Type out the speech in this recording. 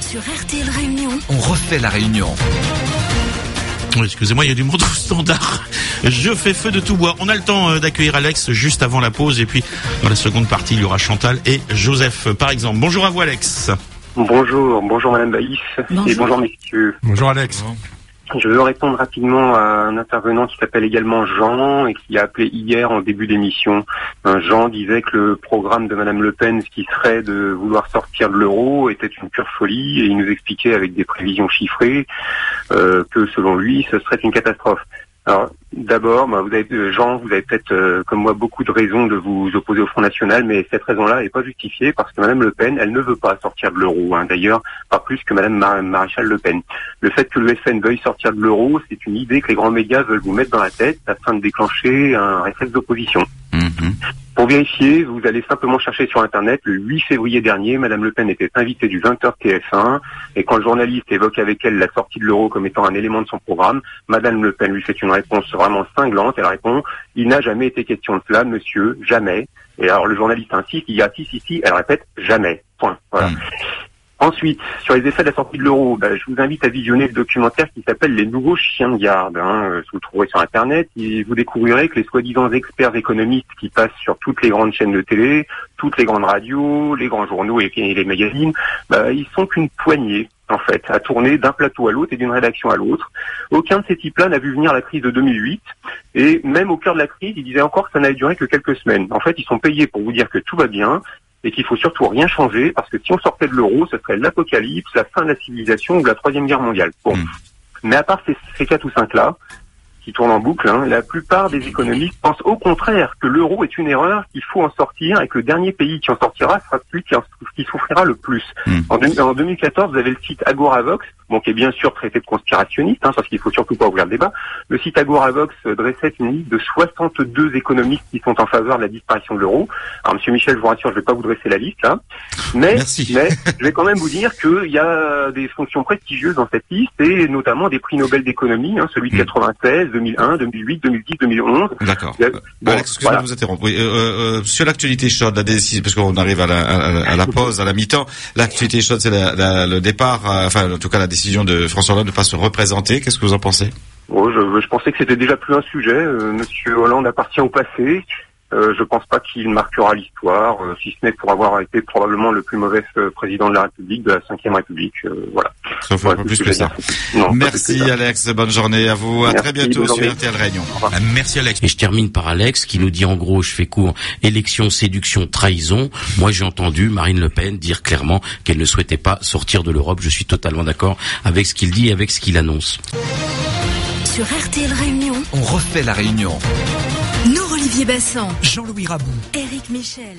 Sur RTL Réunion, On refait la réunion. Excusez-moi, il y a du monde au standard. Je fais feu de tout bois. On a le temps euh, d'accueillir Alex juste avant la pause et puis dans la seconde partie, il y aura Chantal et Joseph par exemple. Bonjour à vous Alex. Bonjour, bonjour Madame Baïs Bonjour. et bonjour messieurs. Bonjour Alex. Je veux répondre rapidement à un intervenant qui s'appelle également Jean et qui a appelé hier en début d'émission. Euh, Jean disait que le programme de Madame Le Pen, ce qui serait de vouloir sortir de l'euro, était une pure folie et il nous expliquait avec des prévisions chiffrées euh, que selon lui, ce serait une catastrophe. Alors d'abord, bah, vous avez, euh, Jean, vous avez peut-être euh, comme moi beaucoup de raisons de vous opposer au Front National, mais cette raison-là n'est pas justifiée parce que Madame Le Pen, elle ne veut pas sortir de l'euro. hein. D'ailleurs, pas plus que Madame Mar- Maréchal Le Pen. Le fait que le FN veuille sortir de l'euro, c'est une idée que les grands médias veulent vous mettre dans la tête afin de déclencher un réflexe d'opposition. Pour vérifier, vous allez simplement chercher sur Internet. Le 8 février dernier, Madame Le Pen était invitée du 20h TF1 et quand le journaliste évoque avec elle la sortie de l'euro comme étant un élément de son programme, Madame Le Pen lui fait une réponse vraiment cinglante. Elle répond « Il n'a jamais été question de cela, monsieur, jamais ». Et alors le journaliste insiste, il y a si, si, si, elle répète « jamais ». Point. Voilà. Mm. Ensuite, sur les effets de la sortie de l'euro, bah, je vous invite à visionner le documentaire qui s'appelle Les nouveaux chiens de garde. Hein. Euh, Vous le trouverez sur Internet et vous découvrirez que les soi-disant experts économistes qui passent sur toutes les grandes chaînes de télé, toutes les grandes radios, les grands journaux et, les magazines, bah, ils sont qu'une poignée en fait, à tourner d'un plateau à l'autre et d'une rédaction à l'autre. Aucun de ces types-là n'a vu venir la crise de 2008 et même au cœur de la crise, ils disaient encore que ça n'allait durer que quelques semaines. En fait, ils sont payés pour vous dire que tout va bien et qu'il faut surtout rien changer parce que si on sortait de l'euro, ce serait l'apocalypse, la fin de la civilisation ou la troisième guerre mondiale. Bon. Mm. Mais à part ces, ces quatre ou cinq-là, qui tournent en boucle, hein, la plupart des économistes pensent au contraire que l'euro est une erreur, qu'il faut en sortir et que le dernier pays qui en sortira sera celui qui, en- qui souffrira le plus. Mm. En, en 2014, vous avez le site Agoravox, bon, qui est bien sûr traité de conspirationniste, hein, parce qu'il faut surtout pas ouvrir le débat. Le site Agoravox euh, dressait une liste de 62 économistes qui sont en faveur de la disparition de l'euro. Alors, Monsieur Michel, je vous rassure, je vais pas vous dresser la liste là, mais, mais je vais quand même vous dire qu'il y a des fonctions prestigieuses dans cette liste et notamment des prix Nobel d'économie, hein, celui de Mm. 96, 2001, 2008, 2010, 2011. D'accord. Euh, bon, Alex, excusez-moi de vous interrompre. Oui, euh, euh, sur l'actualité chaude, la décision, parce qu'on arrive à la, à, à la pause, à la mi-temps, l'actualité chaude, c'est la- la- le départ, euh, enfin, en tout cas, la décision de François Hollande de ne pas se représenter. Qu'est-ce que vous en pensez? Oh, je, pensais que c'était déjà plus un sujet. Euh, Monsieur Hollande appartient au passé. Euh, je pense pas qu'il marquera l'histoire, euh, si ce n'est pour avoir été probablement le plus mauvais euh, président de la République, de la Cinquième République. Sauf un peu plus que ça. Non, Merci que ça. Alex, bonne journée à vous. À Merci, très bientôt sur. RTL Réunion. Ah, Merci Alex. Et je termine par Alex qui nous dit en gros, je fais court, élection, séduction, trahison. Moi, j'ai entendu Marine Le Pen dire clairement qu'elle ne souhaitait pas sortir de l'Europe. Je suis totalement d'accord avec ce qu'il dit et avec ce qu'il annonce. sur RTL Réunion, On refait la réunion. Nos Olivier Bassan, Jean-Louis Rabou. Éric Michel.